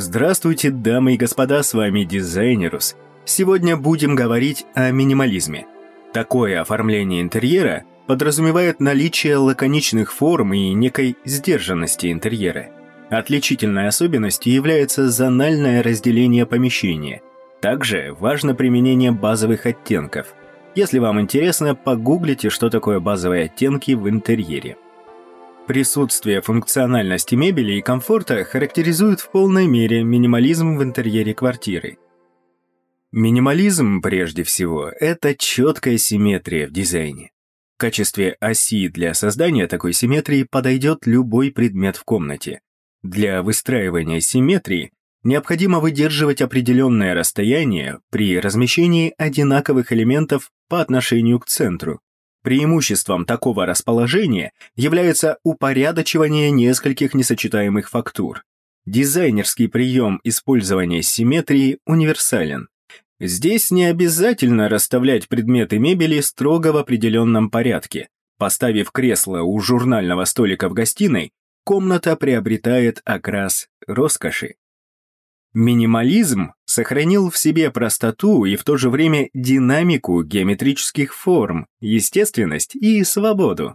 Здравствуйте, дамы и господа, с вами Дизайнерус. Сегодня будем говорить о минимализме. Такое оформление интерьера подразумевает наличие лаконичных форм и некой сдержанности интерьера. Отличительной особенностью является зональное разделение помещения. Также важно применение базовых оттенков. Если вам интересно, погуглите, что такое базовые оттенки в интерьере. Присутствие функциональности мебели и комфорта характеризует в полной мере минимализм в интерьере квартиры. Минимализм, прежде всего, это четкая симметрия в дизайне. В качестве оси для создания такой симметрии подойдет любой предмет в комнате. Для выстраивания симметрии необходимо выдерживать определенное расстояние при размещении одинаковых элементов по отношению к центру, Преимуществом такого расположения является упорядочивание нескольких несочетаемых фактур. Дизайнерский прием использования симметрии универсален. Здесь не обязательно расставлять предметы мебели строго в определенном порядке. Поставив кресло у журнального столика в гостиной, комната приобретает окрас роскоши. Минимализм сохранил в себе простоту и в то же время динамику геометрических форм, естественность и свободу.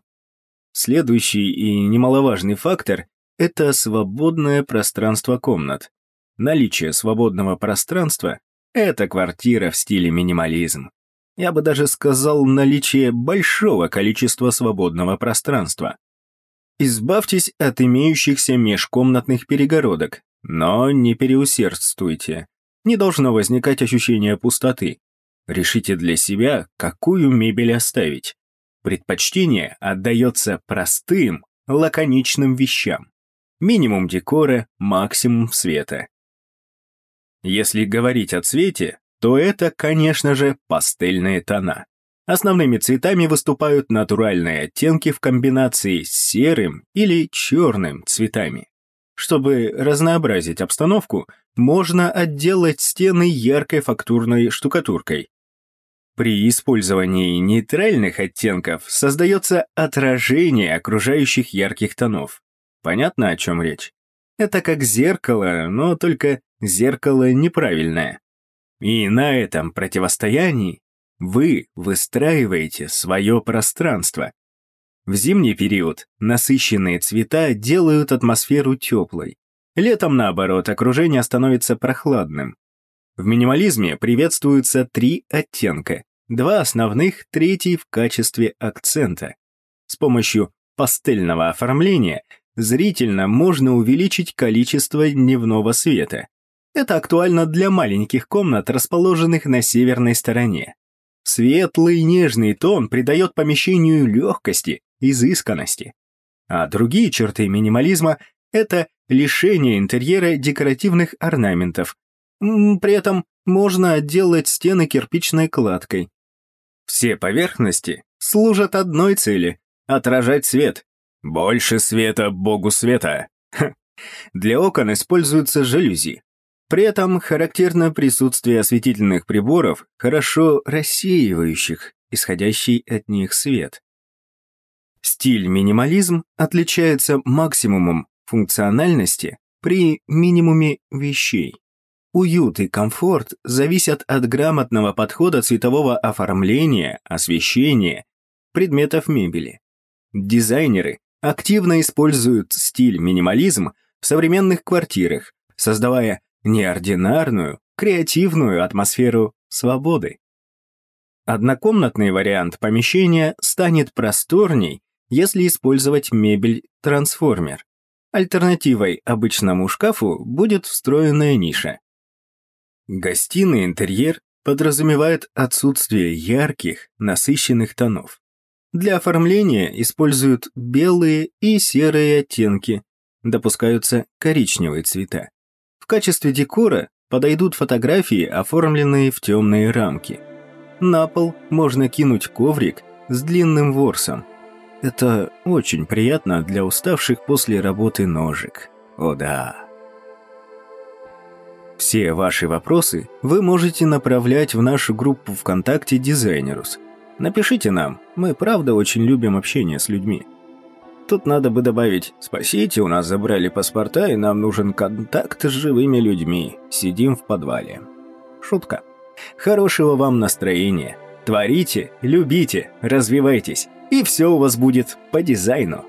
Следующий и немаловажный фактор – это свободное пространство комнат. Наличие свободного пространства – это квартира в стиле минимализм. Я бы даже сказал наличие большого количества свободного пространства. Избавьтесь от имеющихся межкомнатных перегородок, но не переусердствуйте. Не должно возникать ощущение пустоты. Решите для себя, какую мебель оставить. Предпочтение отдается простым, лаконичным вещам. Минимум декора, максимум света. Если говорить о цвете, то это, конечно же, пастельные тона. Основными цветами выступают натуральные оттенки в комбинации с серым или черным цветами. Чтобы разнообразить обстановку, можно отделать стены яркой фактурной штукатуркой. При использовании нейтральных оттенков создается отражение окружающих ярких тонов. Понятно, о чем речь? Это как зеркало, но только зеркало неправильное. И на этом противостоянии вы выстраиваете свое пространство, в зимний период насыщенные цвета делают атмосферу теплой. Летом, наоборот, окружение становится прохладным. В минимализме приветствуются три оттенка, два основных, третий в качестве акцента. С помощью пастельного оформления зрительно можно увеличить количество дневного света. Это актуально для маленьких комнат, расположенных на северной стороне. Светлый нежный тон придает помещению легкости, изысканности. А другие черты минимализма – это лишение интерьера декоративных орнаментов. При этом можно отделать стены кирпичной кладкой. Все поверхности служат одной цели – отражать свет. Больше света богу света. Для окон используются жалюзи. При этом характерно присутствие осветительных приборов, хорошо рассеивающих исходящий от них свет. Стиль минимализм отличается максимумом функциональности при минимуме вещей. Уют и комфорт зависят от грамотного подхода цветового оформления, освещения, предметов мебели. Дизайнеры активно используют стиль минимализм в современных квартирах, создавая неординарную, креативную атмосферу свободы. Однокомнатный вариант помещения станет просторней если использовать мебель-трансформер. Альтернативой обычному шкафу будет встроенная ниша. Гостиный интерьер подразумевает отсутствие ярких, насыщенных тонов. Для оформления используют белые и серые оттенки, допускаются коричневые цвета. В качестве декора подойдут фотографии, оформленные в темные рамки. На пол можно кинуть коврик с длинным ворсом, это очень приятно для уставших после работы ножек. О да. Все ваши вопросы вы можете направлять в нашу группу ВКонтакте Дизайнерус. Напишите нам, мы правда очень любим общение с людьми. Тут надо бы добавить «Спасите, у нас забрали паспорта, и нам нужен контакт с живыми людьми. Сидим в подвале». Шутка. Хорошего вам настроения. Творите, любите, развивайтесь, и все у вас будет по дизайну.